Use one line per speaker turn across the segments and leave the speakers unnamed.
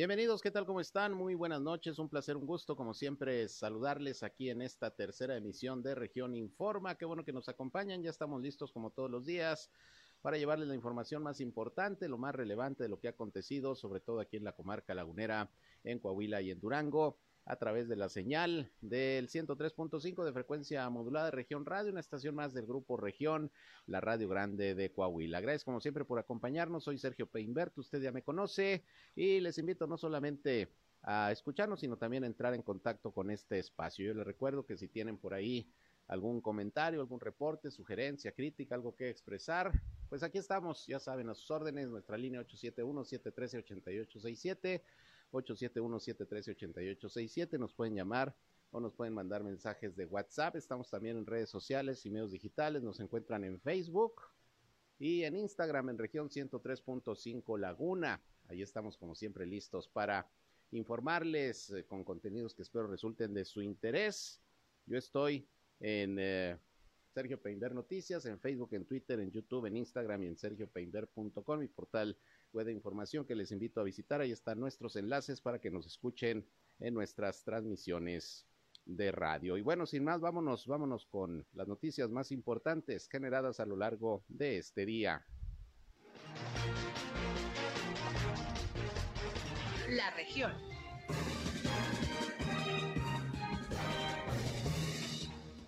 Bienvenidos, ¿qué tal? ¿Cómo están? Muy buenas noches, un placer, un gusto, como siempre, saludarles aquí en esta tercera emisión de Región Informa. Qué bueno que nos acompañan, ya estamos listos como todos los días para llevarles la información más importante, lo más relevante de lo que ha acontecido, sobre todo aquí en la comarca lagunera, en Coahuila y en Durango a través de la señal del 103.5 de frecuencia modulada de Región Radio, una estación más del grupo Región, la Radio Grande de Coahuila. Gracias como siempre por acompañarnos. Soy Sergio Peinbert, usted ya me conoce y les invito no solamente a escucharnos, sino también a entrar en contacto con este espacio. Yo les recuerdo que si tienen por ahí algún comentario, algún reporte, sugerencia, crítica, algo que expresar, pues aquí estamos, ya saben, a sus órdenes, nuestra línea 871-713-8867 871-713-8867. Nos pueden llamar o nos pueden mandar mensajes de WhatsApp. Estamos también en redes sociales y medios digitales. Nos encuentran en Facebook y en Instagram en región 103.5 Laguna. Ahí estamos como siempre listos para informarles eh, con contenidos que espero resulten de su interés. Yo estoy en eh, Sergio Peinber Noticias, en Facebook, en Twitter, en YouTube, en Instagram y en sergiopeinber.com, mi portal web de información que les invito a visitar. Ahí están nuestros enlaces para que nos escuchen en nuestras transmisiones de radio. Y bueno, sin más, vámonos, vámonos con las noticias más importantes generadas a lo largo de este día.
La región.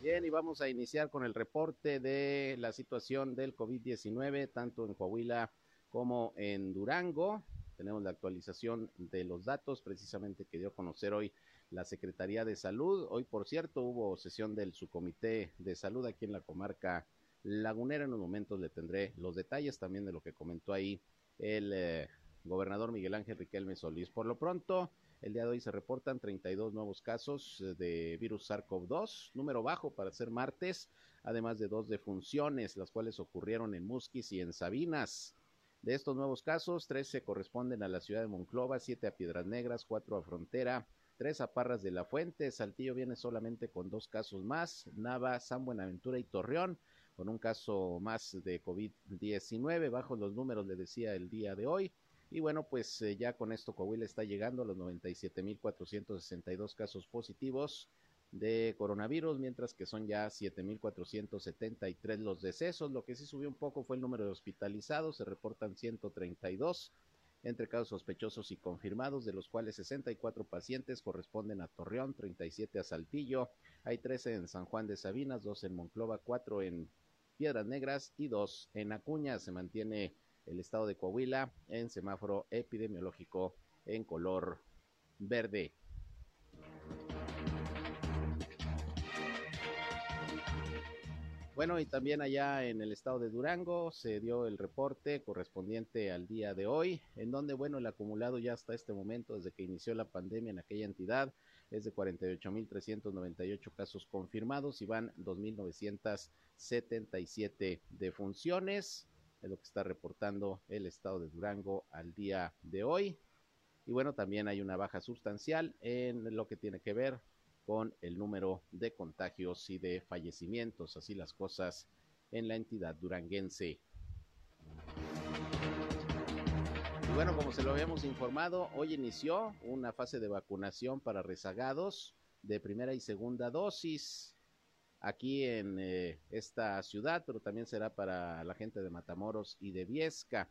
Bien, y vamos a iniciar con el reporte de la situación del COVID-19, tanto en Coahuila como en Durango. Tenemos la actualización de los datos precisamente que dio a conocer hoy la Secretaría de Salud. Hoy, por cierto, hubo sesión del subcomité de salud aquí en la comarca lagunera. En un momento le tendré los detalles también de lo que comentó ahí el eh, gobernador Miguel Ángel Riquelme Solís. Por lo pronto, el día de hoy se reportan 32 nuevos casos eh, de virus SARS-CoV-2, número bajo para ser martes, además de dos defunciones, las cuales ocurrieron en Musquis y en Sabinas. De estos nuevos casos, tres se corresponden a la ciudad de Monclova, siete a Piedras Negras, cuatro a Frontera, tres a Parras de la Fuente. Saltillo viene solamente con dos casos más, Nava, San Buenaventura y Torreón, con un caso más de COVID-19, bajo los números, le decía el día de hoy. Y bueno, pues eh, ya con esto Coahuila está llegando a los 97.462 casos positivos de coronavirus, mientras que son ya 7.473 los decesos. Lo que sí subió un poco fue el número de hospitalizados, se reportan 132 entre casos sospechosos y confirmados, de los cuales 64 pacientes corresponden a Torreón, 37 a Saltillo, hay 13 en San Juan de Sabinas, 2 en Monclova, 4 en Piedras Negras y 2 en Acuña. Se mantiene el estado de Coahuila en semáforo epidemiológico en color verde. Bueno, y también allá en el estado de Durango se dio el reporte correspondiente al día de hoy, en donde, bueno, el acumulado ya hasta este momento, desde que inició la pandemia en aquella entidad, es de 48.398 casos confirmados y van 2.977 defunciones, es lo que está reportando el estado de Durango al día de hoy. Y bueno, también hay una baja sustancial en lo que tiene que ver con el número de contagios y de fallecimientos, así las cosas en la entidad duranguense. Y bueno, como se lo habíamos informado, hoy inició una fase de vacunación para rezagados de primera y segunda dosis aquí en eh, esta ciudad, pero también será para la gente de Matamoros y de Viesca.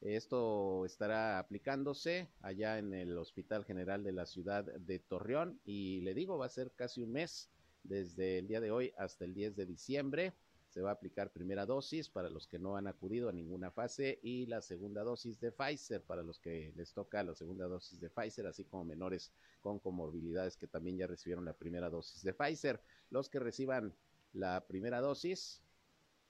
Esto estará aplicándose allá en el Hospital General de la ciudad de Torreón y le digo, va a ser casi un mes desde el día de hoy hasta el 10 de diciembre. Se va a aplicar primera dosis para los que no han acudido a ninguna fase y la segunda dosis de Pfizer para los que les toca la segunda dosis de Pfizer, así como menores con comorbilidades que también ya recibieron la primera dosis de Pfizer. Los que reciban la primera dosis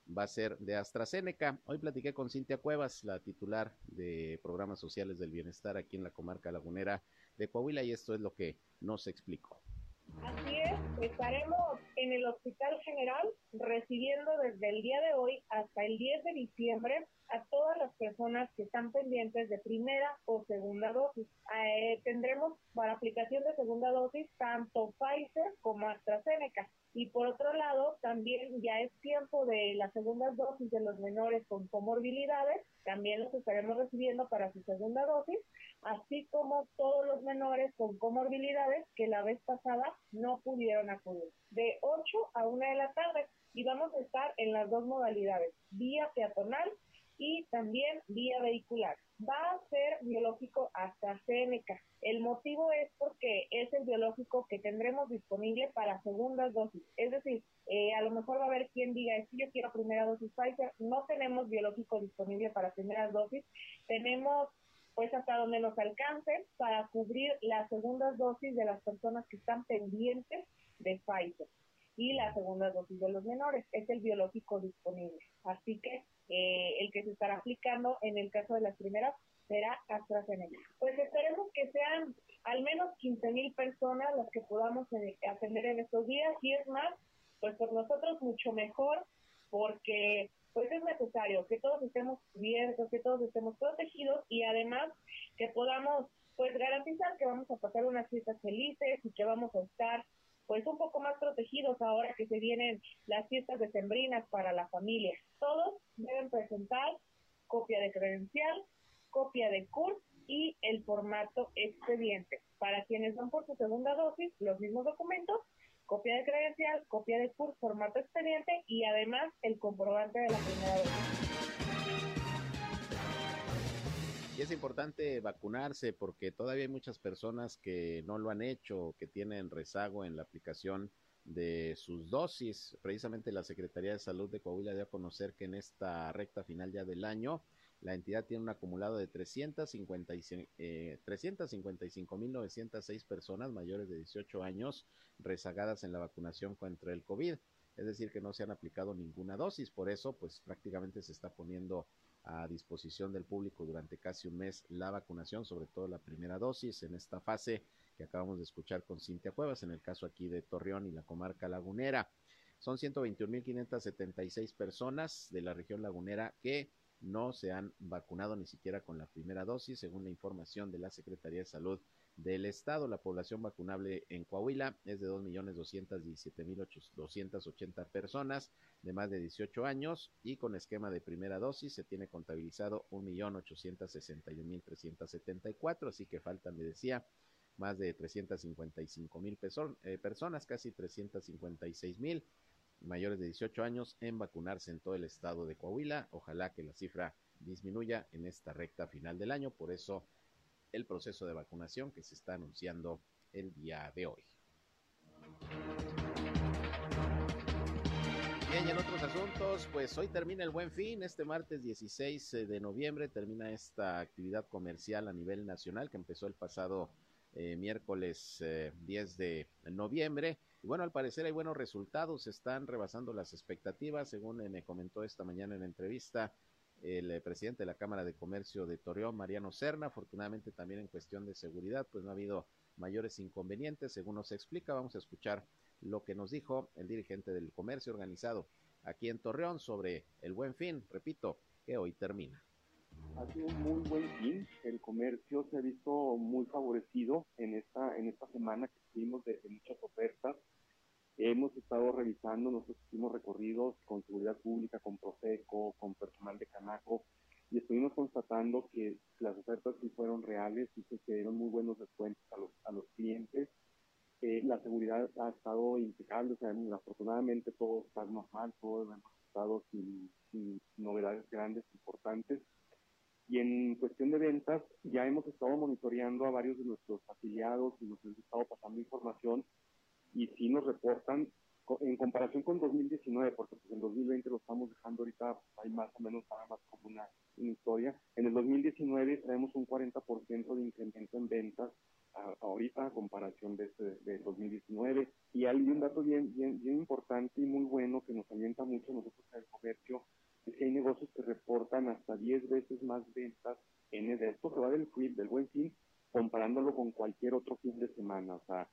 va a ser de AstraZeneca. Hoy platiqué con Cintia Cuevas, la titular de Programas Sociales del Bienestar aquí en la comarca lagunera de Coahuila, y esto es lo que nos explicó.
Así estaremos en el Hospital General recibiendo desde el día de hoy hasta el 10 de diciembre a todas las personas que están pendientes de primera o segunda dosis. Eh, tendremos para aplicación de segunda dosis tanto Pfizer como AstraZeneca. Y por otro lado, también ya es tiempo de las segundas dosis de los menores con comorbilidades, también los estaremos recibiendo para su segunda dosis, así como todos los menores con comorbilidades que la vez pasada no pudieron acudir, de 8 a 1 de la tarde. Y vamos a estar en las dos modalidades, vía peatonal y también vía vehicular. Va a ser biológico AstraZeneca. El motivo es porque es el biológico que tendremos disponible para segundas dosis. Es decir, eh, a lo mejor va a haber quien diga, si yo quiero primera dosis Pfizer. No tenemos biológico disponible para primeras dosis. Tenemos pues hasta donde nos alcance para cubrir las segundas dosis de las personas que están pendientes de Pfizer y la segunda dosis de los menores. Es el biológico disponible. Así que eh, el que se estará aplicando en el caso de las primeras será AstraZeneca. Pues esperemos que sean al menos 15 mil personas las que podamos eh, atender en estos días y es más, pues por nosotros mucho mejor porque pues es necesario que todos estemos cubiertos, que todos estemos protegidos y además que podamos pues garantizar que vamos a pasar unas fiestas felices y que vamos a estar pues un poco más protegidos ahora que se vienen las fiestas decembrinas para la familia. Todos deben presentar copia de credencial, copia de CURS y el formato expediente. Para quienes van por su segunda dosis, los mismos documentos, copia de credencial, copia de CURS, formato expediente y además el comprobante de la primera dosis.
Y es importante vacunarse porque todavía hay muchas personas que no lo han hecho, que tienen rezago en la aplicación de sus dosis. Precisamente la Secretaría de Salud de Coahuila dio a conocer que en esta recta final ya del año, la entidad tiene un acumulado de 355.906 eh, 355, personas mayores de 18 años rezagadas en la vacunación contra el COVID. Es decir, que no se han aplicado ninguna dosis. Por eso, pues prácticamente se está poniendo a disposición del público durante casi un mes la vacunación, sobre todo la primera dosis en esta fase que acabamos de escuchar con Cintia Cuevas, en el caso aquí de Torreón y la comarca lagunera. Son 121.576 personas de la región lagunera que no se han vacunado ni siquiera con la primera dosis, según la información de la Secretaría de Salud del Estado. La población vacunable en Coahuila es de 2.217.280 personas de más de 18 años y con esquema de primera dosis se tiene contabilizado 1.861.374, así que faltan, le decía, más de 355 mil eh, personas, casi 356 mil mayores de 18 años en vacunarse en todo el estado de Coahuila. Ojalá que la cifra disminuya en esta recta final del año. Por eso el proceso de vacunación que se está anunciando el día de hoy. Bien, y en otros asuntos, pues hoy termina el buen fin, este martes 16 eh, de noviembre termina esta actividad comercial a nivel nacional que empezó el pasado eh, miércoles 10 eh, de noviembre. Y bueno, al parecer hay buenos resultados, están rebasando las expectativas, según me comentó esta mañana en la entrevista el eh, presidente de la Cámara de Comercio de Torreón, Mariano Serna. Afortunadamente también en cuestión de seguridad, pues no ha habido mayores inconvenientes, según nos explica. Vamos a escuchar lo que nos dijo el dirigente del comercio organizado aquí en Torreón sobre el buen fin, repito, que hoy termina.
Ha sido un muy buen fin, el comercio se ha visto muy favorecido en esta, en esta semana que tuvimos de muchas ofertas Hemos estado revisando, nosotros hicimos recorridos con seguridad pública, con Profeco, con personal de Canaco, y estuvimos constatando que las ofertas sí fueron reales y se dieron muy buenos descuentos a los, a los clientes. Eh, la seguridad ha estado impecable, o sea, afortunadamente todo está normal, todos hemos estado sin, sin novedades grandes, importantes. Y en cuestión de ventas, ya hemos estado monitoreando a varios de nuestros afiliados y nos hemos estado pasando información y sí nos reportan en comparación con 2019, porque pues en 2020 lo estamos dejando ahorita, hay más o menos nada más como una, historia. En el 2019 traemos un 40% de incremento en ventas ahorita a comparación de, este, de 2019. Y hay un dato bien, bien, bien importante y muy bueno que nos alienta mucho nosotros en el comercio, hay negocios que reportan hasta 10 veces más ventas en el, esto que va del, del buen fin, comparándolo con cualquier otro fin de semana. O sea,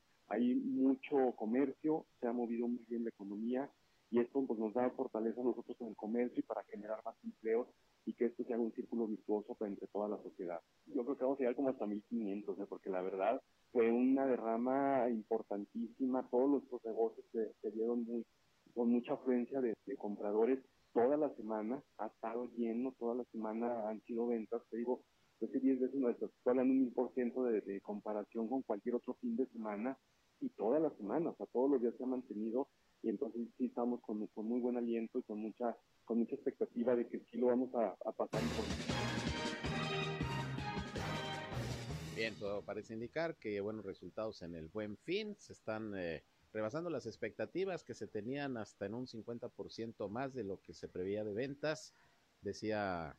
resultados en el buen fin, se están eh, rebasando las expectativas que se tenían hasta en un 50% más de lo que se preveía de ventas. Decía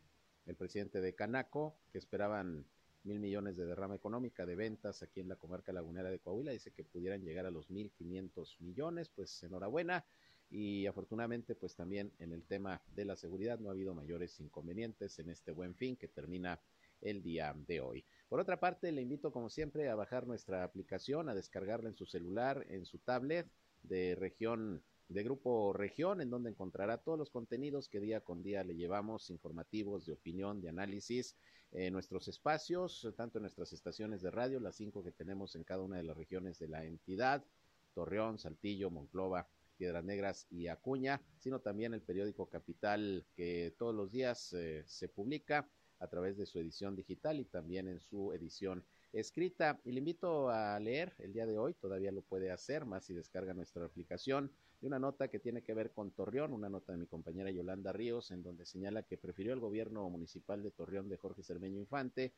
el presidente de Canaco que esperaban mil millones de derrama económica de ventas aquí en la comarca lagunera de Coahuila. Dice que pudieran llegar a los mil quinientos millones, pues enhorabuena. Y afortunadamente, pues también en el tema de la seguridad no ha habido mayores inconvenientes en este buen fin que termina el día de hoy. Por otra parte, le invito como siempre a bajar nuestra aplicación, a descargarla en su celular, en su tablet de región de Grupo Región, en donde encontrará todos los contenidos que día con día le llevamos, informativos, de opinión, de análisis, en nuestros espacios, tanto en nuestras estaciones de radio, las cinco que tenemos en cada una de las regiones de la entidad, Torreón, Saltillo, Monclova, Piedras Negras y Acuña, sino también el periódico Capital que todos los días eh, se publica a través de su edición digital y también en su edición escrita. Y le invito a leer el día de hoy, todavía lo puede hacer, más si descarga nuestra aplicación, de una nota que tiene que ver con Torreón, una nota de mi compañera Yolanda Ríos, en donde señala que prefirió el gobierno municipal de Torreón de Jorge Cermeño Infante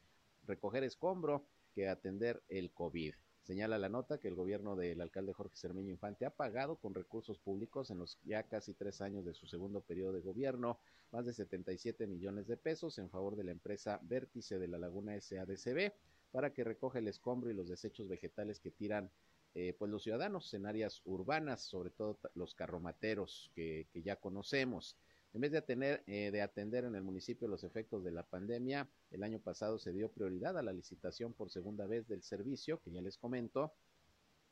recoger escombro que atender el COVID. Señala la nota que el gobierno del alcalde Jorge Cermeño Infante ha pagado con recursos públicos en los ya casi tres años de su segundo periodo de gobierno más de 77 millones de pesos en favor de la empresa Vértice de la Laguna SADCB para que recoja el escombro y los desechos vegetales que tiran eh, pues los ciudadanos en áreas urbanas, sobre todo los carromateros que, que ya conocemos. En vez de, atender, eh, de atender en el municipio los efectos de la pandemia, el año pasado se dio prioridad a la licitación por segunda vez del servicio, que ya les comento,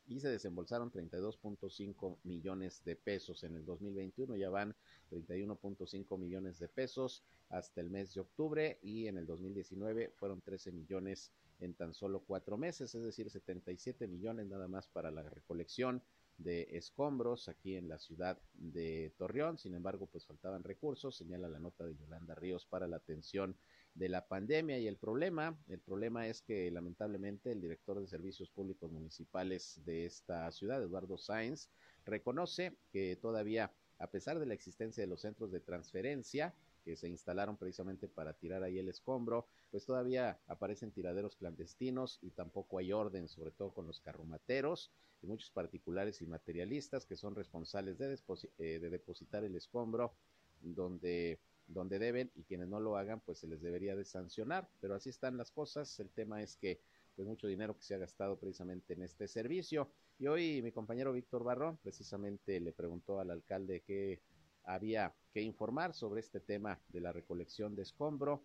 y se desembolsaron 32.5 millones de pesos. En el 2021 ya van 31.5 millones de pesos hasta el mes de octubre y en el 2019 fueron 13 millones en tan solo cuatro meses, es decir, 77 millones nada más para la recolección de escombros aquí en la ciudad de Torreón. Sin embargo, pues faltaban recursos, señala la nota de Yolanda Ríos para la atención de la pandemia y el problema, el problema es que lamentablemente el director de servicios públicos municipales de esta ciudad, Eduardo Sáenz, reconoce que todavía, a pesar de la existencia de los centros de transferencia, que se instalaron precisamente para tirar ahí el escombro, pues todavía aparecen tiraderos clandestinos y tampoco hay orden, sobre todo con los carromateros y muchos particulares y materialistas que son responsables de, eh, de depositar el escombro donde donde deben y quienes no lo hagan pues se les debería de sancionar, pero así están las cosas, el tema es que pues mucho dinero que se ha gastado precisamente en este servicio. Y hoy mi compañero Víctor Barrón precisamente le preguntó al alcalde qué había que informar sobre este tema de la recolección de escombro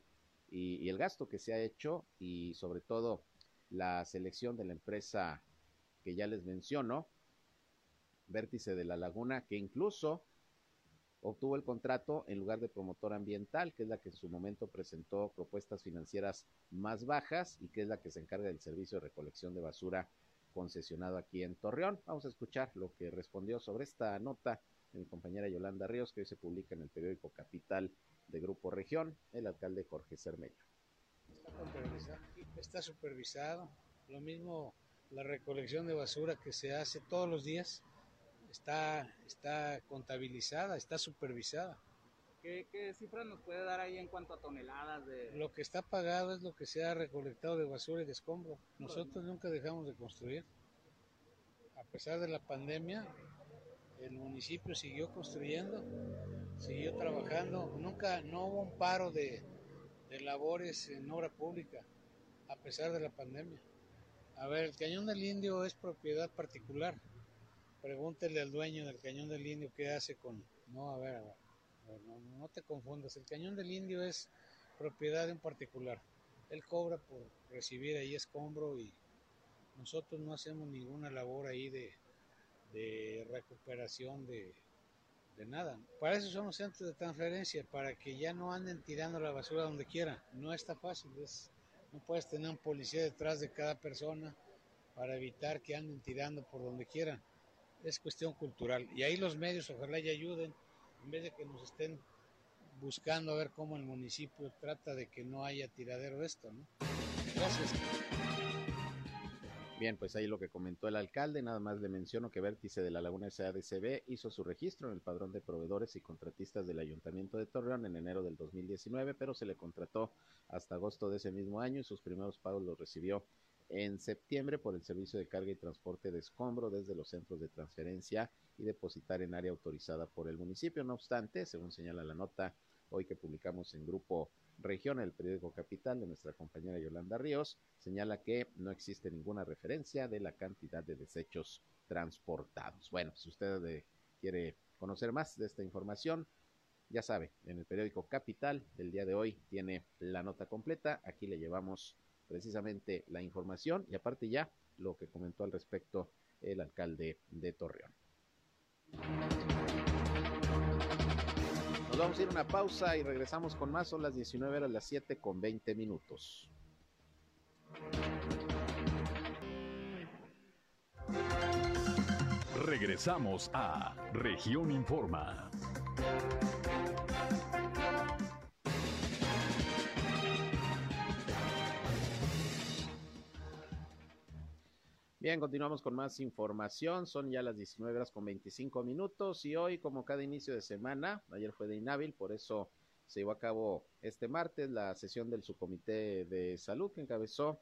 y, el gasto que se ha hecho y sobre todo la selección de la empresa que ya les menciono, Vértice de la Laguna, que incluso obtuvo el contrato en lugar de promotor ambiental, que es la que en su momento presentó propuestas financieras más bajas y que es la que se encarga del servicio de recolección de basura concesionado aquí en Torreón. Vamos a escuchar lo que respondió sobre esta nota de mi compañera Yolanda Ríos, que hoy se publica en el periódico Capital de Grupo Región, el alcalde Jorge Cermello.
Está supervisado, lo mismo la recolección de basura que se hace todos los días está, está contabilizada, está supervisada.
¿Qué, ¿Qué cifras nos puede dar ahí en cuanto a toneladas de...?
Lo que está pagado es lo que se ha recolectado de basura y de escombro. Nosotros nunca dejamos de construir. A pesar de la pandemia, el municipio siguió construyendo, siguió trabajando. Nunca, no hubo un paro de, de labores en obra pública, a pesar de la pandemia. A ver, el Cañón del Indio es propiedad particular Pregúntele al dueño del cañón del indio qué hace con... No, a ver, a ver, no, te confundas. El cañón del indio es propiedad de un particular. Él cobra por recibir ahí escombro y nosotros no hacemos ninguna labor ahí de, de recuperación de, de nada. Para eso son los centros de transferencia, para que ya no anden tirando la basura donde quiera. No está fácil, es, no puedes tener un policía detrás de cada persona para evitar que anden tirando por donde quieran es cuestión cultural. Y ahí los medios ojalá ya ayuden, en vez de que nos estén buscando a ver cómo el municipio trata de que no haya tiradero de esto, ¿no? Gracias.
Bien, pues ahí lo que comentó el alcalde, nada más le menciono que Vértice de la Laguna SADCB hizo su registro en el padrón de proveedores y contratistas del Ayuntamiento de Torreón en enero del 2019, pero se le contrató hasta agosto de ese mismo año y sus primeros pagos los recibió en septiembre por el servicio de carga y transporte de escombro desde los centros de transferencia y depositar en área autorizada por el municipio. No obstante, según señala la nota hoy que publicamos en Grupo Región, el periódico Capital de nuestra compañera Yolanda Ríos, señala que no existe ninguna referencia de la cantidad de desechos transportados. Bueno, si usted eh, quiere conocer más de esta información, ya sabe, en el periódico Capital del día de hoy tiene la nota completa. Aquí le llevamos precisamente la información y aparte ya lo que comentó al respecto el alcalde de Torreón. Nos vamos a ir a una pausa y regresamos con más. Son las 19 horas, las 7 con 20 minutos.
Regresamos a Región Informa.
Bien, continuamos con más información. Son ya las 19 horas con 25 minutos y hoy, como cada inicio de semana, ayer fue de inhábil, por eso se llevó a cabo este martes la sesión del subcomité de salud que encabezó,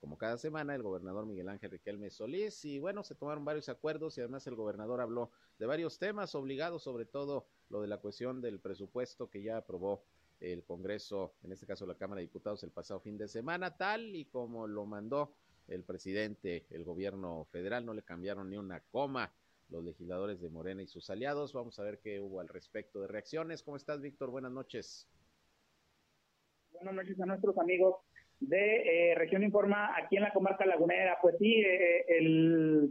como cada semana, el gobernador Miguel Ángel Riquelme Solís. Y bueno, se tomaron varios acuerdos y además el gobernador habló de varios temas obligados, sobre todo lo de la cuestión del presupuesto que ya aprobó el Congreso, en este caso la Cámara de Diputados, el pasado fin de semana, tal y como lo mandó el presidente, el gobierno federal, no le cambiaron ni una coma los legisladores de Morena y sus aliados. Vamos a ver qué hubo al respecto de reacciones. ¿Cómo estás, Víctor? Buenas noches.
Buenas noches a nuestros amigos de eh, Región Informa aquí en la comarca lagunera. Pues sí, eh, el,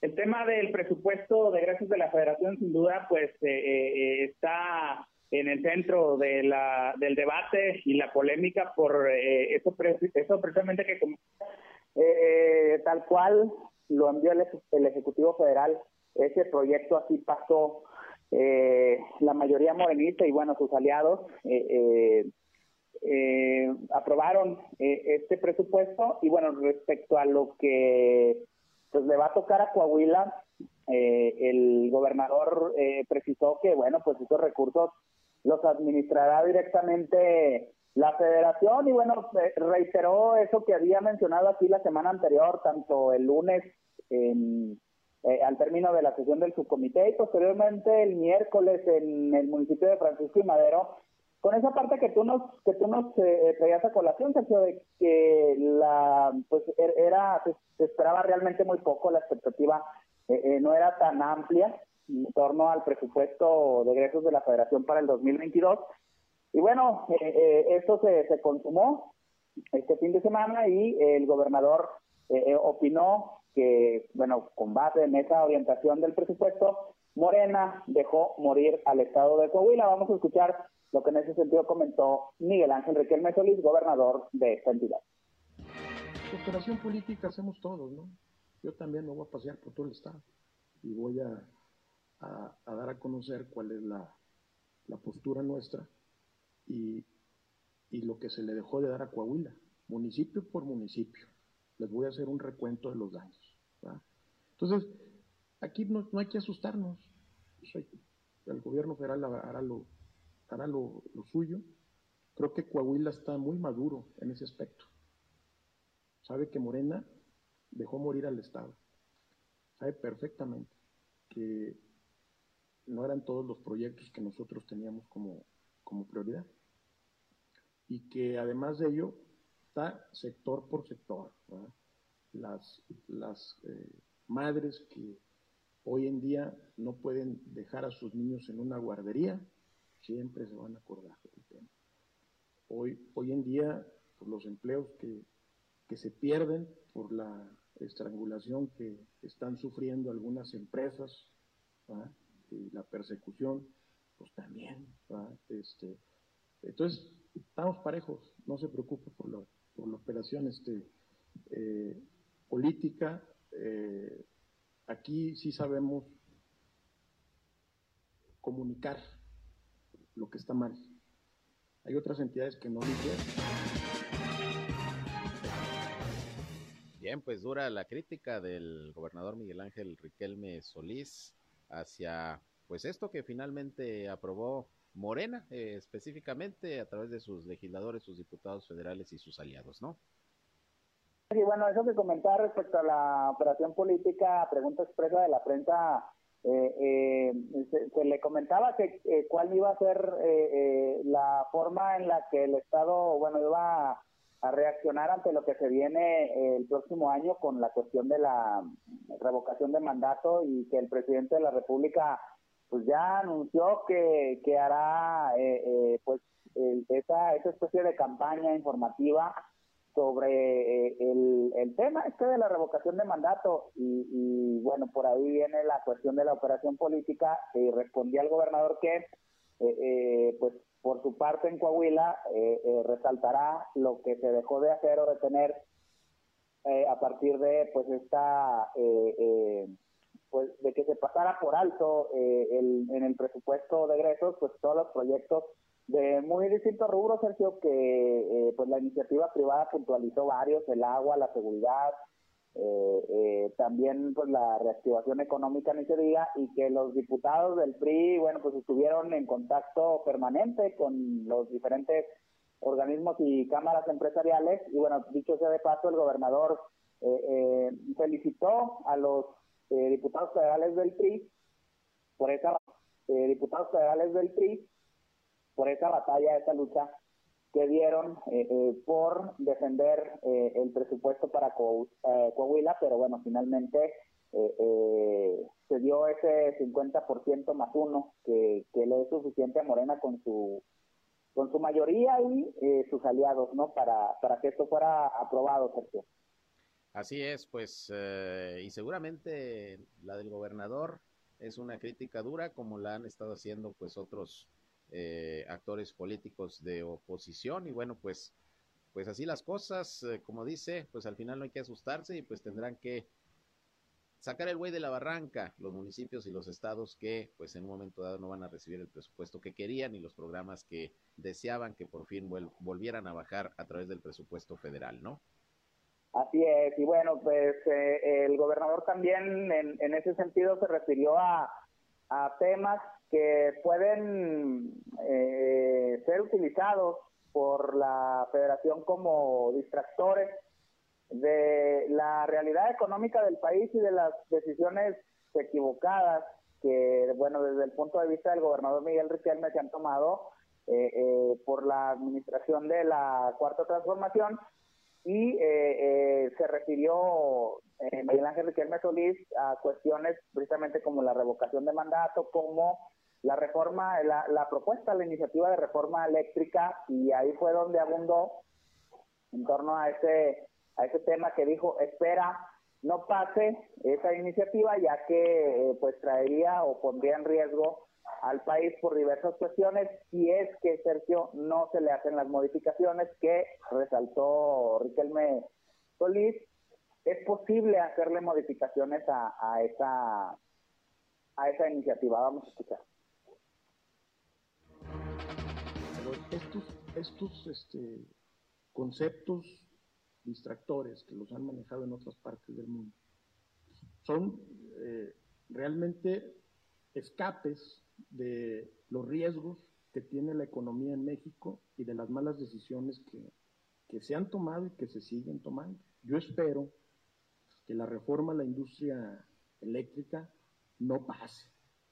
el, tema del presupuesto de gracias de la Federación, sin duda, pues eh, está en el centro de la, del debate y la polémica por eso, eso precisamente que eh, tal cual lo envió el, Ejecutivo Federal, ese proyecto así pasó eh, la mayoría morenista y bueno, sus aliados eh, aprobaron este presupuesto. Y bueno, respecto a lo que pues le va a tocar a Coahuila, el gobernador precisó que bueno, pues esos recursos los administrará directamente la federación, y bueno, eh, reiteró eso que había mencionado aquí la semana anterior, tanto el lunes en, eh, al término de la sesión del subcomité y posteriormente el miércoles en el municipio de Francisco y Madero, con esa parte que tú nos que tú nos eh, traías a colación, Sergio, de que la pues er, era se, esperaba realmente muy poco, la expectativa no era tan amplia en torno al presupuesto de egresos de la Federación para el 2022 y bueno, eh, eh, esto se, se consumó este fin de semana y el gobernador eh, opinó que, bueno, con base en esa orientación del presupuesto, Morena dejó morir al estado de Coahuila. Vamos a escuchar lo que en ese sentido comentó Miguel Ángel Riquelme Solís, gobernador de esta entidad.
Operación política hacemos todos, ¿no? Yo también me voy a pasear por todo el estado y voy a, a, dar a conocer cuál es la, la postura nuestra y, y lo que se le dejó de dar a Coahuila, municipio por municipio. Les voy a hacer un recuento de los daños. Entonces, aquí no, hay que asustarnos. El gobierno federal hará lo, hará lo, lo suyo. Creo que Coahuila está muy maduro en ese aspecto. Sabe que Morena dejó morir al Estado. Sabe perfectamente que no eran todos los proyectos que nosotros teníamos como, como prioridad. Y que además de ello está sector por sector. Las, las eh, madres que hoy en día no pueden dejar a sus niños en una guardería, siempre se van a acordar del tema. Hoy, hoy en día, por los empleos que, que se pierden, por la estrangulación que están sufriendo algunas empresas, y la persecución, pues también, este, entonces, estamos parejos, no se preocupe por la, por la operación este, eh, política. Eh, aquí sí sabemos comunicar lo que está mal. Hay otras entidades que no lo.
Bien, pues dura la crítica del gobernador Miguel Ángel Riquelme Solís hacia pues esto que finalmente aprobó Morena, eh, específicamente a través de sus legisladores, sus diputados federales y sus aliados, ¿no?
Sí, bueno, eso que comentar respecto a la operación política, pregunta expresa de la prensa, eh, eh, se, le comentaba que eh, cuál iba a ser la forma en la que el Estado, bueno, iba a, reaccionar ante lo que se viene el próximo año con la cuestión de la revocación de mandato y que el presidente de la República pues ya anunció que, que hará pues esa, esa especie de campaña informativa sobre eh, el, el, tema este de la revocación de mandato. Y, bueno, por ahí viene la cuestión de la operación política. Y respondí al gobernador que eh, eh, pues por su parte en Coahuila resaltará lo que se dejó de hacer o de tener a partir de pues esta pues de que se pasara por alto el, en el presupuesto de egresos pues todos los proyectos de muy distintos rubros, Sergio, que eh, pues la iniciativa privada puntualizó varios, el agua, la seguridad, eh, eh, también pues la reactivación económica en ese día y que los diputados del PRI, bueno, pues estuvieron en contacto permanente con los diferentes organismos y cámaras empresariales. Y bueno, dicho sea de paso, el gobernador felicitó a los diputados federales del PRI por esa diputados federales del PRI por esa batalla, esa lucha que dieron eh, eh, por defender eh, el presupuesto para Coahuila, pero bueno, finalmente se dio ese 50% más uno que, le es suficiente a Morena con su con su mayoría y sus aliados, ¿no? Para, para que esto fuera aprobado, Sergio.
Así es, pues, y seguramente la del gobernador es una crítica dura, como la han estado haciendo, pues, otros eh, actores políticos de oposición y bueno, pues, pues así las cosas, eh, como dice, pues al final no hay que asustarse y pues tendrán que sacar el buey de la barranca los municipios y los estados que pues en un momento dado no van a recibir el presupuesto que querían y los programas que deseaban que por fin volvieran a bajar a través del presupuesto federal, ¿no?
Así es, y bueno, pues eh, el gobernador también en, ese sentido se refirió a, a temas que pueden eh, ser utilizados por la federación como distractores de la realidad económica del país y de las decisiones equivocadas que, bueno, desde el punto de vista del gobernador Miguel Riquelme se han tomado eh, eh, por la administración de la Cuarta Transformación y se refirió Miguel Ángel Riquelme Solís a cuestiones precisamente como la revocación de mandato, como la reforma, la, la propuesta, la iniciativa de reforma eléctrica, y ahí fue donde abundó en torno a ese, a ese tema que dijo, espera, no pase esa iniciativa, ya que eh, pues traería o pondría en riesgo al país por diversas cuestiones, si es que Sergio no se le hacen las modificaciones que resaltó Riquelme Solís, es posible hacerle modificaciones a, a esa a esa iniciativa. Vamos a escuchar
estos, estos este, conceptos distractores que los han manejado en otras partes del mundo son eh, realmente escapes de los riesgos que tiene la economía en México y de las malas decisiones que, que se han tomado y que se siguen tomando. Yo espero que la reforma a la industria eléctrica no pase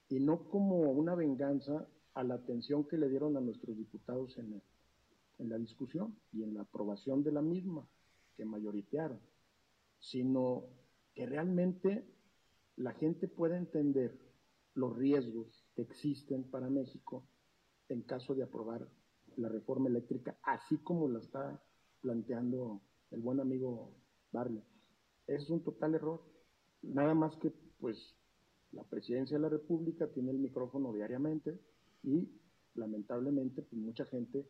y no como una venganza a la atención que le dieron a nuestros diputados en, en la discusión y en la aprobación de la misma, que mayoritearon, sino que realmente la gente pueda entender los riesgos que existen para México en caso de aprobar la reforma eléctrica, así como la está planteando el buen amigo Barley. Es un total error. Nada más que, pues, la presidencia de la República tiene el micrófono diariamente, y lamentablemente pues mucha gente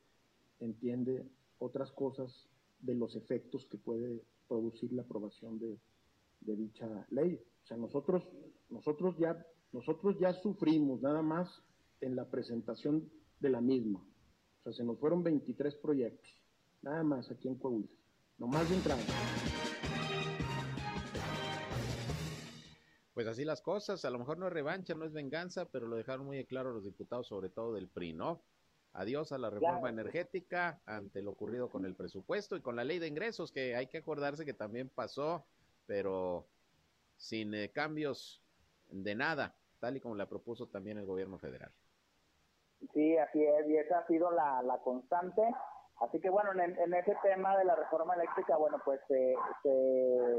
entiende otras cosas de los efectos que puede producir la aprobación de, dicha ley. O sea, nosotros, nosotros, ya, nosotros ya sufrimos nada más en la presentación de la misma. O sea, se nos fueron 23 proyectos, nada más aquí en Coahuila, nomás de entrada.
Pues así las cosas, a lo mejor no es revancha, no es venganza, pero lo dejaron muy claro los diputados, sobre todo del PRI, ¿no? Adiós a la reforma energética ante lo ocurrido con el presupuesto y con la ley de ingresos, que hay que acordarse que también pasó, pero sin eh, cambios de nada, tal y como la propuso también el gobierno federal.
Sí, así es, y esa ha sido la, constante. Así que bueno, en, ese tema de la reforma eléctrica, bueno, pues se,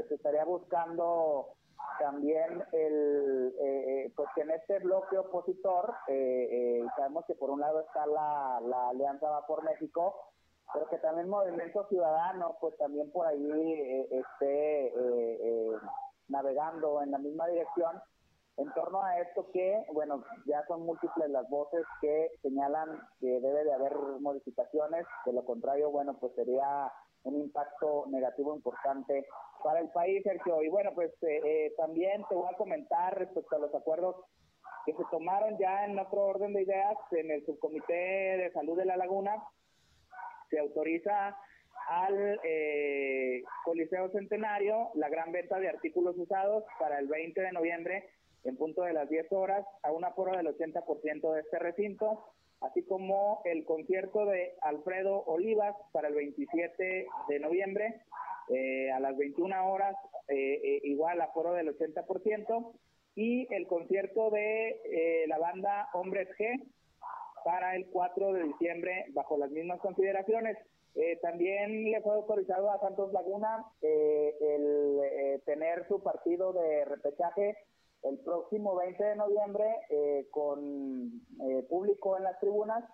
se estaría buscando también el eh, eh, pues que en este bloque opositor eh, sabemos que por un lado está la, Alianza Va por México pero que también Movimiento Ciudadano pues también por ahí esté navegando en la misma dirección en torno a esto que bueno ya son múltiples las voces que señalan que debe de haber modificaciones de lo contrario bueno pues sería un impacto negativo importante para el país, Sergio. Y bueno, pues eh, eh, también te voy a comentar respecto a los acuerdos que se tomaron ya en otro orden de ideas en el subcomité de salud de la laguna. Se autoriza al eh, Coliseo Centenario la gran venta de artículos usados para el 20 de noviembre en punto de las 10 horas a un aforo del 80% de este recinto así como el concierto de Alfredo Olivas para el 27 de noviembre eh, a las 21 horas, eh, eh, igual aforo del 80%, y el concierto de la banda Hombres G para el 4 de diciembre bajo las mismas consideraciones. también le fue autorizado a Santos Laguna el tener su partido de repechaje el próximo 20 de noviembre eh, con eh, público en las tribunas,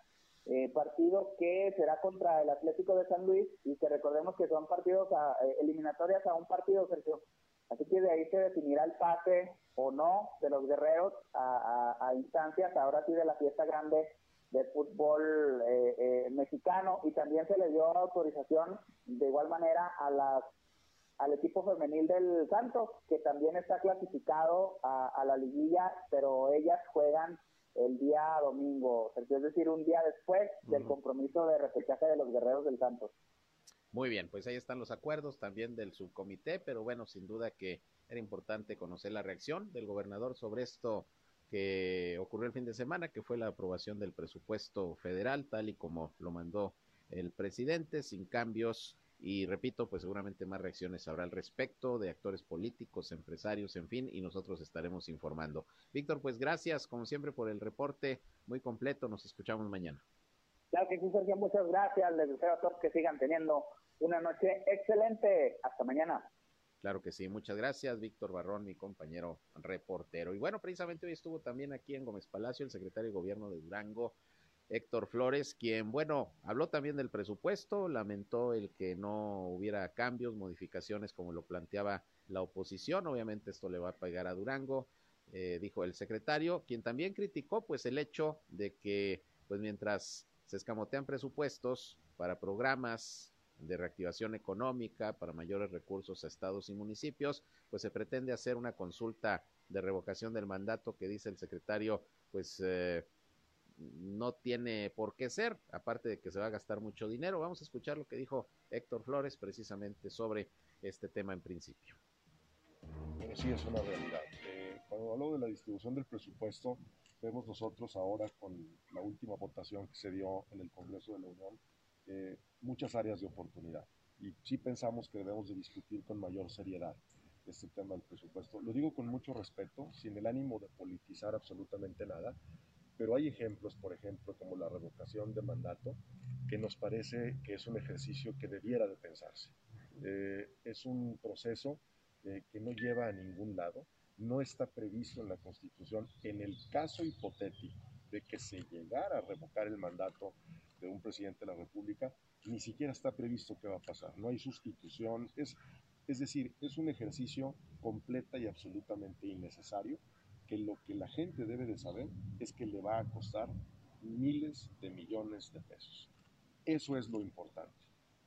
eh, partido que será contra el Atlético de San Luis y que recordemos que son partidos a, eliminatorias a un partido, Sergio. Así que de ahí se definirá el pase o no de los guerreros a, a instancias, ahora sí de la fiesta grande del fútbol mexicano y también se le dio autorización de igual manera a las al equipo femenil del Santos, que también está clasificado a, la liguilla, pero ellas juegan el día domingo, es decir, un día después del compromiso de repechaje de los guerreros del Santos.
Muy bien, pues ahí están los acuerdos también del subcomité, pero bueno, sin duda que era importante conocer la reacción del gobernador sobre esto que ocurrió el fin de semana, que fue la aprobación del presupuesto federal, tal y como lo mandó el presidente, sin cambios y repito, pues seguramente más reacciones habrá al respecto de actores políticos, empresarios, en fin, y nosotros estaremos informando. Víctor, pues gracias como siempre por el reporte muy completo, nos escuchamos mañana.
Claro que sí, Sergio, muchas gracias, les deseo a todos que sigan teniendo una noche excelente, hasta mañana.
Claro que sí, muchas gracias, Víctor Barrón, mi compañero reportero. Y bueno, precisamente hoy estuvo también aquí en Gómez Palacio el secretario de Gobierno de Durango, Héctor Flores, quien, bueno, habló también del presupuesto, lamentó el que no hubiera cambios, modificaciones como lo planteaba la oposición, obviamente esto le va a pegar a Durango, eh, dijo el secretario, quien también criticó pues el hecho de que pues mientras se escamotean presupuestos para programas de reactivación económica, para mayores recursos a estados y municipios, pues se pretende hacer una consulta de revocación del mandato que dice el secretario, pues eh, no tiene por qué ser, aparte de que se va a gastar mucho dinero. Vamos a escuchar lo que dijo Héctor Flores precisamente sobre este tema en principio.
Pero sí es una realidad. Eh, cuando hablo de la distribución del presupuesto, vemos nosotros ahora con la última votación que se dio en el Congreso de la Unión, eh, muchas áreas de oportunidad. Y sí pensamos que debemos de discutir con mayor seriedad este tema del presupuesto. Lo digo con mucho respeto, sin el ánimo de politizar absolutamente nada, pero hay ejemplos, por ejemplo, como la revocación de mandato, que nos parece que es un ejercicio que debiera de pensarse. Eh, es un proceso eh, que no lleva a ningún lado, no está previsto en la Constitución. En el caso hipotético de que se llegara a revocar el mandato de un presidente de la República, ni siquiera está previsto qué va a pasar. No hay sustitución. Es, es decir, es un ejercicio completa y absolutamente innecesario que lo que la gente debe de saber es que le va a costar miles de millones de pesos. Eso es lo importante.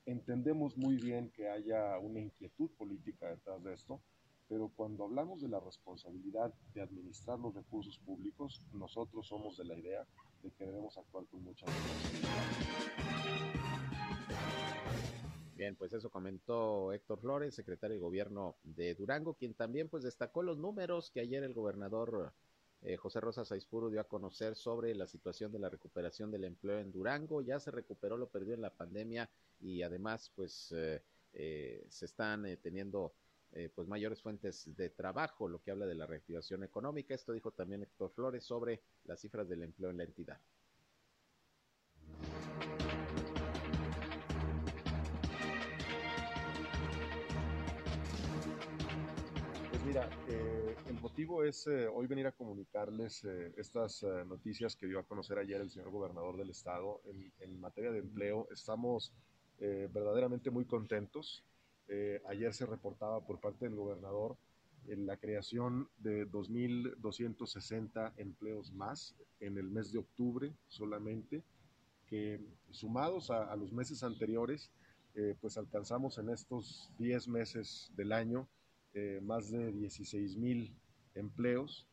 Entendemos muy bien que haya una inquietud política detrás de esto, pero cuando hablamos de la responsabilidad de administrar los recursos públicos, nosotros somos de la idea de que debemos actuar con mucha responsabilidad.
Bien, pues eso comentó Héctor Flores, secretario de Gobierno de Durango, quien también pues destacó los números que ayer el gobernador eh, José Rosa Saizpuro dio a conocer sobre la situación de la recuperación del empleo en Durango. Ya se recuperó lo perdido en la pandemia y además pues eh, eh, se están teniendo pues mayores fuentes de trabajo, lo que habla de la reactivación económica. Esto dijo también Héctor Flores sobre las cifras del empleo en la entidad.
Eh, el motivo es eh, hoy venir a comunicarles eh, estas noticias que dio a conocer ayer el señor gobernador del estado en, materia de empleo. Estamos verdaderamente muy contentos. ayer se reportaba por parte del gobernador la creación de 2.260 empleos más en el mes de octubre solamente, que sumados a, a los meses anteriores, pues alcanzamos en estos 10 meses del año eh, más de 16 mil empleos,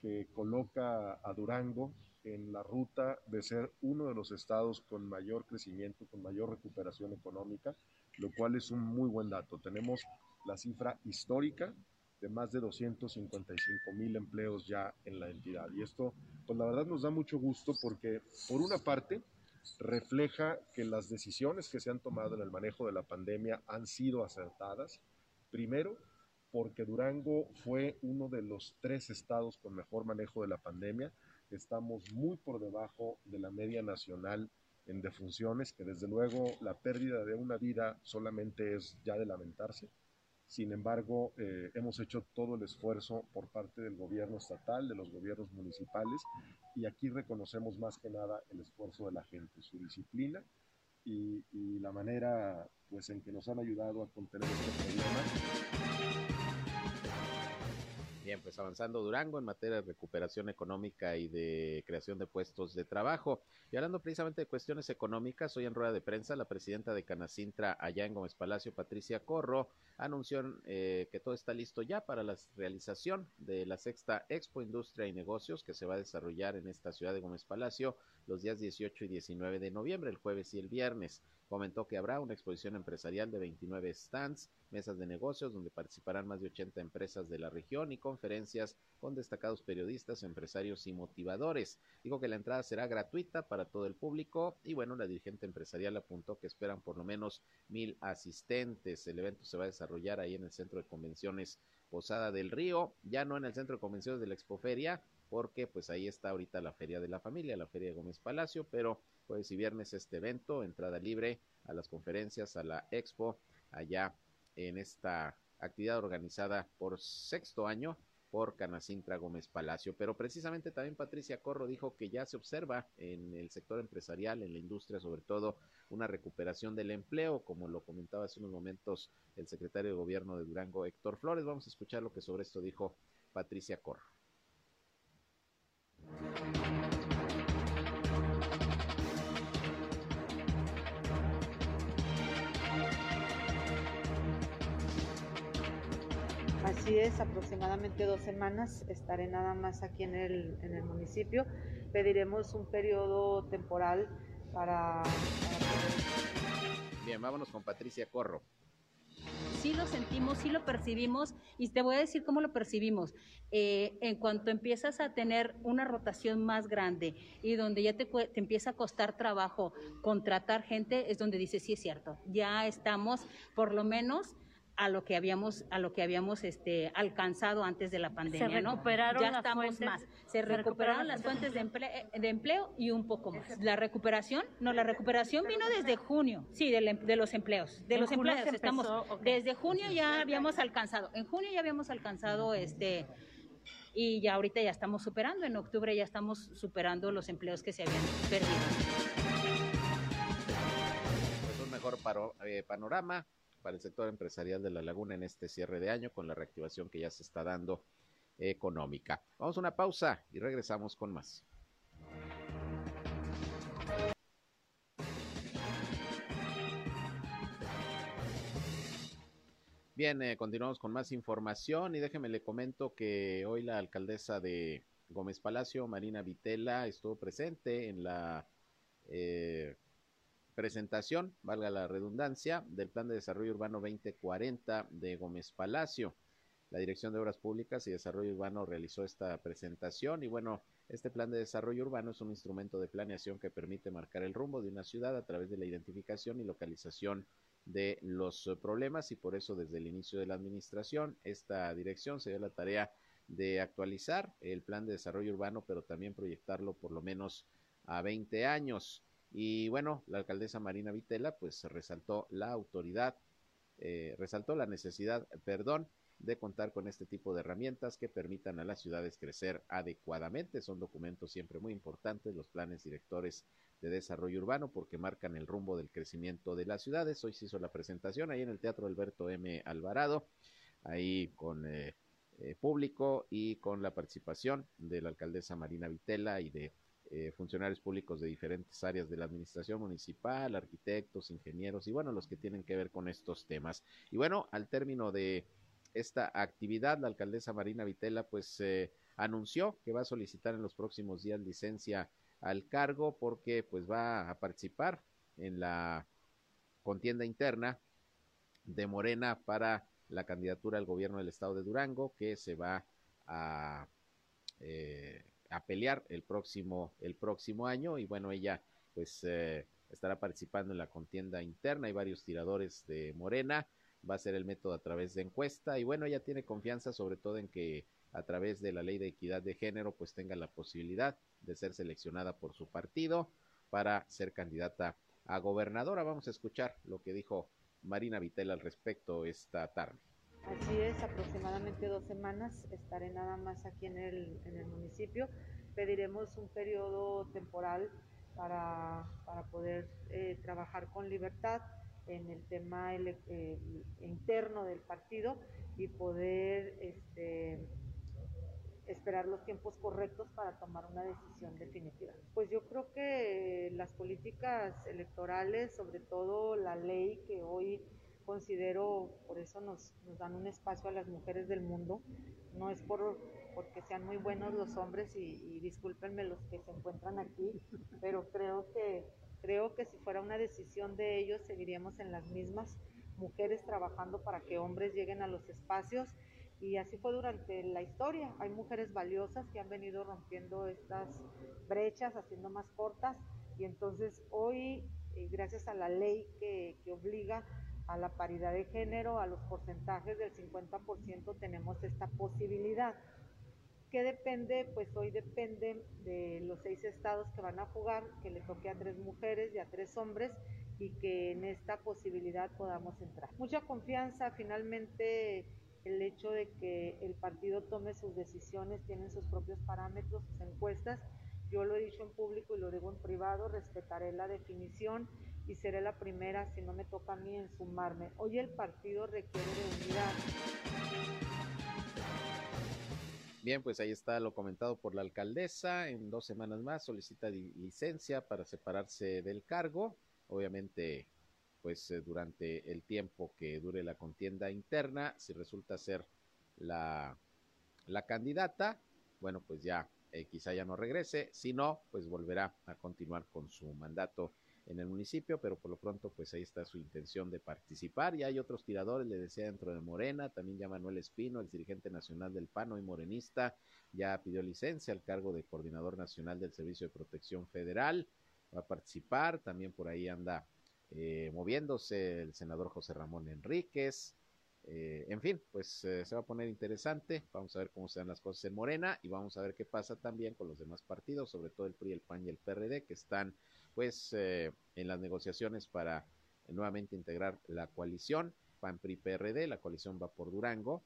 que coloca a Durango en la ruta de ser uno de los estados con mayor crecimiento, con mayor recuperación económica, lo cual es un muy buen dato. Tenemos la cifra histórica de más de 255 mil empleos ya en la entidad. Y esto, pues la verdad nos da mucho gusto porque, por una parte, refleja que las decisiones que se han tomado en el manejo de la pandemia han sido acertadas. Primero, porque Durango fue uno de los tres estados con mejor manejo de la pandemia. Estamos muy por debajo de la media nacional en defunciones, que desde luego la pérdida de una vida solamente es ya de lamentarse. Sin embargo, eh, hemos hecho todo el esfuerzo por parte del gobierno estatal, de los gobiernos municipales, y aquí reconocemos más que nada el esfuerzo de la gente, su disciplina y, la manera pues, en que nos han ayudado a contener este problema.
Bien, pues avanzando Durango en materia de recuperación económica y de creación de puestos de trabajo. Y hablando precisamente de cuestiones económicas, hoy en rueda de prensa la presidenta de Canacintra allá en Gómez Palacio, Patricia Corro, anunció eh, que todo está listo ya para la realización de la sexta Expo Industria y Negocios que se va a desarrollar en esta ciudad de Gómez Palacio los días 18 y 19 de noviembre, el jueves y el viernes. Comentó que habrá una exposición empresarial de 29 stands, mesas de negocios donde participarán más de 80 empresas de la región y conferencias con destacados periodistas, empresarios y motivadores. Dijo que la entrada será gratuita para todo el público y bueno, la dirigente empresarial apuntó que esperan por lo menos mil asistentes. El evento se va a desarrollar ahí en el Centro de Convenciones Posada del Río, ya no en el Centro de Convenciones de la Expoferia, porque pues ahí está ahorita la Feria de la Familia, la Feria de Gómez Palacio, pero jueves y viernes este evento, entrada libre a las conferencias, a la expo, allá en esta actividad organizada por sexto año por Canacintra Gómez Palacio. Pero precisamente también Patricia Corro dijo que ya se observa en el sector empresarial, en la industria sobre todo, una recuperación del empleo, como lo comentaba hace unos momentos el secretario de Gobierno de Durango, Héctor Flores. Vamos a escuchar lo que sobre esto dijo Patricia Corro.
Así es, aproximadamente dos semanas estaré nada más aquí en el, en el municipio. Pediremos un periodo temporal para,
Bien, vámonos con Patricia Corro.
Sí lo sentimos, sí lo percibimos y te voy a decir cómo lo percibimos. Eh, en cuanto empiezas a tener una rotación más grande y donde ya te, te, empieza a costar trabajo contratar gente, es donde dices, sí es cierto, ya estamos por lo menos a lo que habíamos a lo que habíamos este alcanzado antes de la pandemia,
se recuperaron
Ya estamos más. Se, recuperaron, las fuentes de empleo, de empleo, y un poco más. La recuperación, no, la recuperación vino desde junio, sí, de, em, de los empleos, de los empleos estamos desde junio ya habíamos alcanzado. En junio ya habíamos alcanzado este y ya ahorita ya estamos superando, en octubre ya estamos superando los empleos que se habían perdido.
Pues un mejor eh, panorama para el sector empresarial de la laguna en este cierre de año con la reactivación que ya se está dando económica. Vamos a una pausa y regresamos con más. Bien, eh, continuamos con más información y déjeme le comento que hoy la alcaldesa de Gómez Palacio, Marina Vitela, estuvo presente en la eh, presentación, valga la redundancia, del Plan de Desarrollo Urbano 2040 de Gómez Palacio. La Dirección de Obras Públicas y Desarrollo Urbano realizó esta presentación y bueno, este plan de desarrollo urbano es un instrumento de planeación que permite marcar el rumbo de una ciudad a través de la identificación y localización de los problemas y por eso desde el inicio de la administración esta dirección se dio la tarea de actualizar el plan de desarrollo urbano, pero también proyectarlo por lo menos a 20 años. Y bueno, la alcaldesa Marina Vitela pues resaltó la autoridad, eh, resaltó la necesidad, perdón, de contar con este tipo de herramientas que permitan a las ciudades crecer adecuadamente. Son documentos siempre muy importantes, los planes directores de desarrollo urbano, porque marcan el rumbo del crecimiento de las ciudades. Hoy se hizo la presentación ahí en el Teatro Alberto M. Alvarado, ahí con eh, eh, público y con la participación de la alcaldesa Marina Vitela y de eh, funcionarios públicos de diferentes áreas de la administración municipal, arquitectos, ingenieros y bueno, los que tienen que ver con estos temas. Y bueno, al término de esta actividad, la alcaldesa Marina Vitela pues eh, anunció que va a solicitar en los próximos días licencia al cargo porque pues va a participar en la contienda interna de Morena para la candidatura al gobierno del estado de Durango que se va a, eh, a pelear el próximo, el próximo año y bueno, ella pues eh, estará participando en la contienda interna. Hay varios tiradores de Morena, va a ser el método a través de encuesta y bueno, ella tiene confianza sobre todo en que a través de la ley de equidad de género pues tenga la posibilidad de ser seleccionada por su partido para ser candidata a gobernadora. Vamos a escuchar lo que dijo Marina Vitel al respecto esta tarde.
Así es, aproximadamente dos semanas estaré nada más aquí en el, en el municipio. Pediremos un periodo temporal para, para poder eh, trabajar con libertad en el tema eh, interno del partido y poder este, esperar los tiempos correctos para tomar una decisión definitiva. Pues yo creo que las políticas electorales, sobre todo la ley que hoy considero, por eso nos, dan un espacio a las mujeres del mundo, no es por porque sean muy buenos los hombres y, discúlpenme los que se encuentran aquí, pero creo que creo que si fuera una decisión de ellos seguiríamos en las mismas mujeres trabajando para que hombres lleguen a los espacios y así fue durante la historia. Hay mujeres valiosas que han venido rompiendo estas brechas, haciendo más cortas. Y entonces hoy, eh, gracias a la ley que obliga a la paridad de género, a los porcentajes del 50%, tenemos esta posibilidad. ¿Qué depende? Pues hoy depende de los seis estados que van a jugar, que le toque a tres mujeres y a tres hombres y que en esta posibilidad podamos entrar. Mucha confianza, finalmente el hecho de que el partido tome sus decisiones, tienen sus propios parámetros, sus encuestas. Yo lo he dicho en público y lo digo en privado, respetaré la definición y seré la primera, si no me toca a mí, en sumarme. Hoy el partido requiere de unidad.
Bien, pues ahí está lo comentado por la alcaldesa. En dos semanas más solicita licencia para separarse del cargo. Obviamente pues eh, durante el tiempo que dure la contienda interna, si resulta ser la, la candidata, bueno, pues ya eh, quizá ya no regrese, si no, pues volverá a continuar con su mandato en el municipio, pero por lo pronto pues ahí está su intención de participar y hay otros tiradores, le decía dentro de Morena, también ya Manuel Espino, el dirigente nacional del PAN y morenista, ya pidió licencia al cargo de coordinador nacional del Servicio de Protección Federal, va a participar, también por ahí anda eh, moviéndose el senador José Ramón Enríquez. Eh, en fin, pues eh, se va a poner interesante. Vamos a ver cómo se dan las cosas en Morena y vamos a ver qué pasa también con los demás partidos, sobre todo el PRI, el PAN y el PRD, que están pues en las negociaciones para nuevamente integrar la coalición. PAN, PRI, PRD, la coalición va por Durango,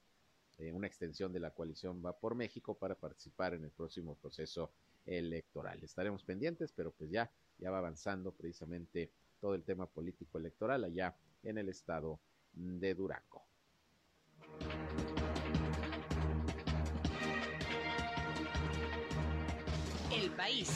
una extensión de la coalición va por México para participar en el próximo proceso electoral. Estaremos pendientes, pero pues ya, ya va avanzando precisamente todo el tema político electoral allá en el estado de Durango.
El país.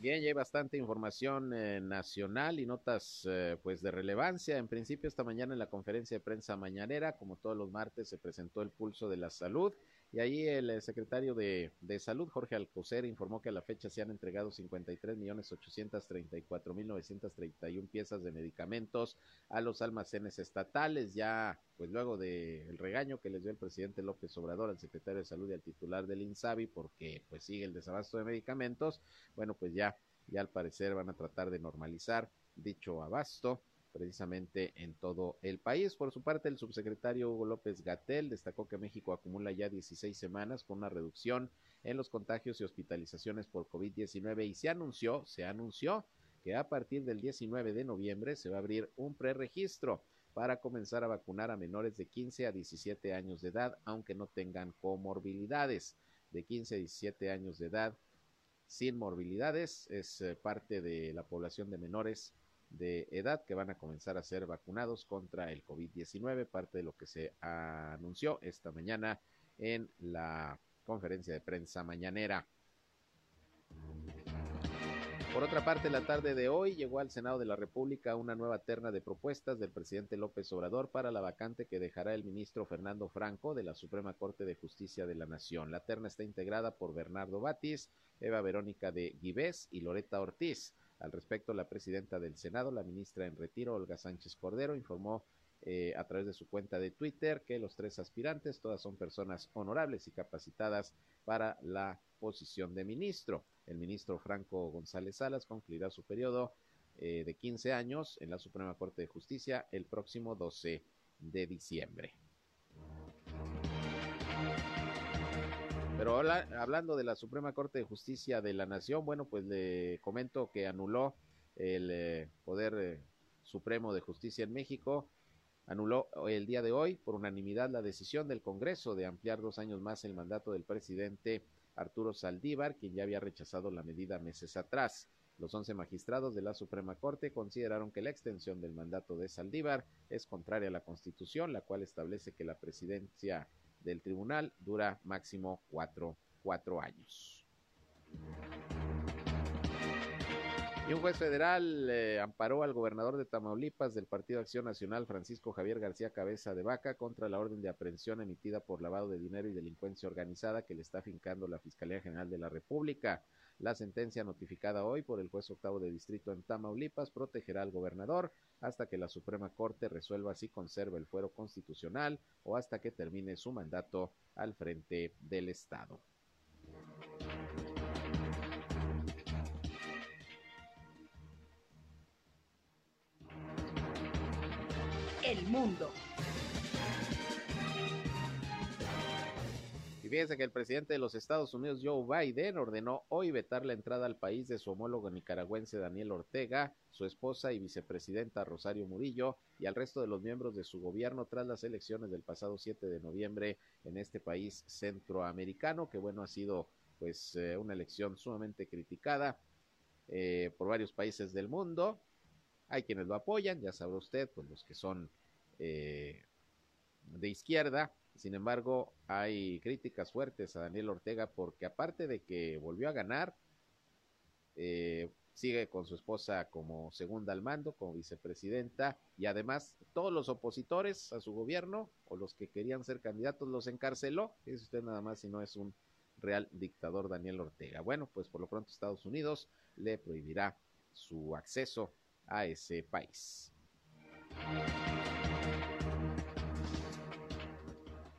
Bien, ya hay bastante información eh, nacional y notas eh, pues de relevancia. En principio esta mañana en la conferencia de prensa mañanera, como todos los martes, se presentó el pulso de la salud y ahí el eh, secretario de, de, Salud, Jorge Alcocer, informó que a la fecha se han entregado 53.834.931 piezas de medicamentos a los almacenes estatales. Ya, pues luego del regaño que les dio el presidente López Obrador al secretario de Salud y al titular del INSABI, porque pues sigue el desabasto de medicamentos, bueno, pues ya, ya al parecer van a tratar de normalizar dicho abasto precisamente en todo el país. Por su parte, el subsecretario Hugo López Gatel destacó que México acumula ya 16 semanas con una reducción en los contagios y hospitalizaciones por COVID-19 y se anunció, se anunció que a partir del 19 de noviembre se va a abrir un preregistro para comenzar a vacunar a menores de 15 a 17 años de edad, aunque no tengan comorbilidades. De 15 a 17 años de edad sin morbilidades es eh, parte de la población de menores de edad que van a comenzar a ser vacunados contra el COVID-19, parte de lo que se anunció esta mañana en la conferencia de prensa mañanera. Por otra parte, la tarde de hoy llegó al Senado de la República una nueva terna de propuestas del presidente López Obrador para la vacante que dejará el ministro Fernando Franco de la Suprema Corte de Justicia de la Nación. La terna está integrada por Bernardo Batis, Eva Verónica de Guibés y Loreta Ortiz. Al respecto, la presidenta del Senado, la ministra en retiro, Olga Sánchez Cordero, informó eh, a través de su cuenta de Twitter que los tres aspirantes todas son personas honorables y capacitadas para la posición de ministro. El ministro Franco González Salas concluirá su periodo eh, de 15 años en la Suprema Corte de Justicia el próximo 12 de diciembre. Pero hablando de la Suprema Corte de Justicia de la Nación, bueno, pues le comento que anuló el eh, Poder eh, Supremo de Justicia en México, anuló el día de hoy por unanimidad la decisión del Congreso de ampliar dos años más el mandato del presidente Arturo Saldívar, quien ya había rechazado la medida meses atrás. Los once magistrados de la Suprema Corte consideraron que la extensión del mandato de Saldívar es contraria a la Constitución, la cual establece que la presidencia del tribunal dura máximo cuatro, cuatro años. Y un juez federal eh, amparó al gobernador de Tamaulipas del Partido Acción Nacional, Francisco Javier García Cabeza de Vaca, contra la orden de aprehensión emitida por lavado de dinero y delincuencia organizada que le está fincando la Fiscalía General de la República. La sentencia notificada hoy por el juez octavo de distrito en Tamaulipas protegerá al gobernador hasta que la Suprema Corte resuelva si conserva el fuero constitucional o hasta que termine su mandato al frente del Estado.
El mundo.
Fíjense que el presidente de los Estados Unidos, Joe Biden, ordenó hoy vetar la entrada al país de su homólogo nicaragüense Daniel Ortega, su esposa y vicepresidenta Rosario Murillo y al resto de los miembros de su gobierno tras las elecciones del pasado 7 de noviembre en este país centroamericano, que bueno, ha sido pues eh, una elección sumamente criticada eh, por varios países del mundo. Hay quienes lo apoyan, ya sabrá usted, pues los que son eh, de izquierda, sin embargo, hay críticas fuertes a Daniel Ortega porque aparte de que volvió a ganar, eh, sigue con su esposa como segunda al mando, como vicepresidenta, y además todos los opositores a su gobierno o los que querían ser candidatos los encarceló. Es usted nada más si no es un real dictador Daniel Ortega. Bueno, pues por lo pronto Estados Unidos le prohibirá su acceso a ese país.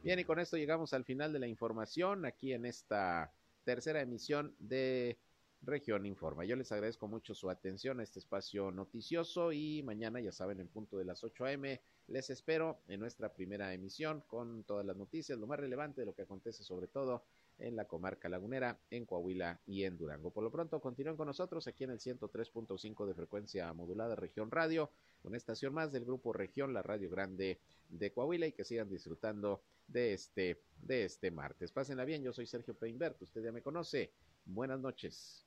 Bien, y con esto llegamos al final de la información aquí en esta tercera emisión de Región Informa. Yo les agradezco mucho su atención a este espacio noticioso y mañana, ya saben, en punto de las 8 a.m., les espero en nuestra primera emisión con todas las noticias, lo más relevante de lo que acontece sobre todo en la comarca lagunera, en Coahuila y en Durango. Por lo pronto, continúen con nosotros aquí en el 103.5 de frecuencia modulada Región Radio, una estación más del grupo Región, la Radio Grande de Coahuila y que sigan disfrutando de este, de este martes. Pásenla bien, yo soy Sergio Peinbert, usted ya me conoce. Buenas noches.